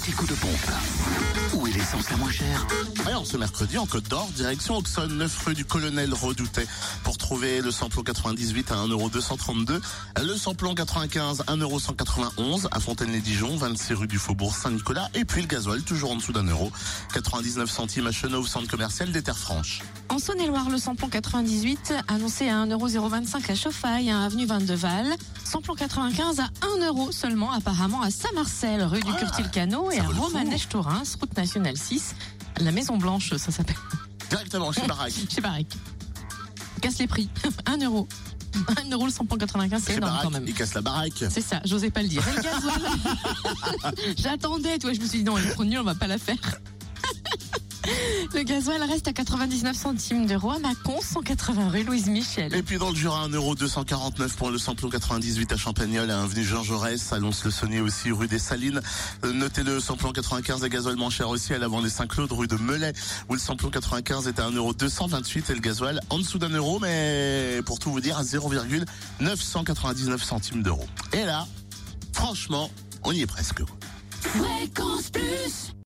petit coup de pompe. Où est l'essence la moins chère Alors ce mercredi en Côte d'Or, direction Auxonne, 9 rue du Colonel Redoutet. Pour trouver le samplon 98 à 1,232€, le samplon 95 1,191€ à Fontaine-les-Dijon, 26 rue du Faubourg Saint-Nicolas, et puis le gasoil toujours en dessous d'un euro, 99 centimes à Chenauve, centre commercial des Terres Franches. Saône-et-Loire, le samplon 98 annoncé à 1,025€ à Chauffaille, à avenue 22 Val. Samplon 95 à 1 euro seulement apparemment à Saint-Marcel, rue du Ah, Curtil-Cano et à. Romanèche-Torins, route nationale 6. La Maison Blanche, ça s'appelle. Directement chez Baraque. Chez Barrick. Casse les prix. 1 euro. 1 euro le samplon 95, c'est énorme Baraque, quand même. il casse la baraque. C'est ça, j'osais pas le dire. J'attendais, toi, je me suis dit non, elle est trop nulle, on va pas la faire. Le gasoil reste à 99 centimes d'euros à Mâcon, 180 rue Louise Michel. Et puis dans le Jura, 1,249€ pour le samplon 98 à Champagnol, à avenue Jean Jaurès, annonce le Saunier aussi, rue des Salines. Euh, Notez le samplon 95 à gasoil moins cher aussi à l'avant des Saint-Claude, rue de Melay, où le samplon 95 est à 1,228€ et le gasoil en dessous d'un euro, mais pour tout vous dire, à 0,999 centimes d'euros. Et là, franchement, on y est presque. Fréquence Plus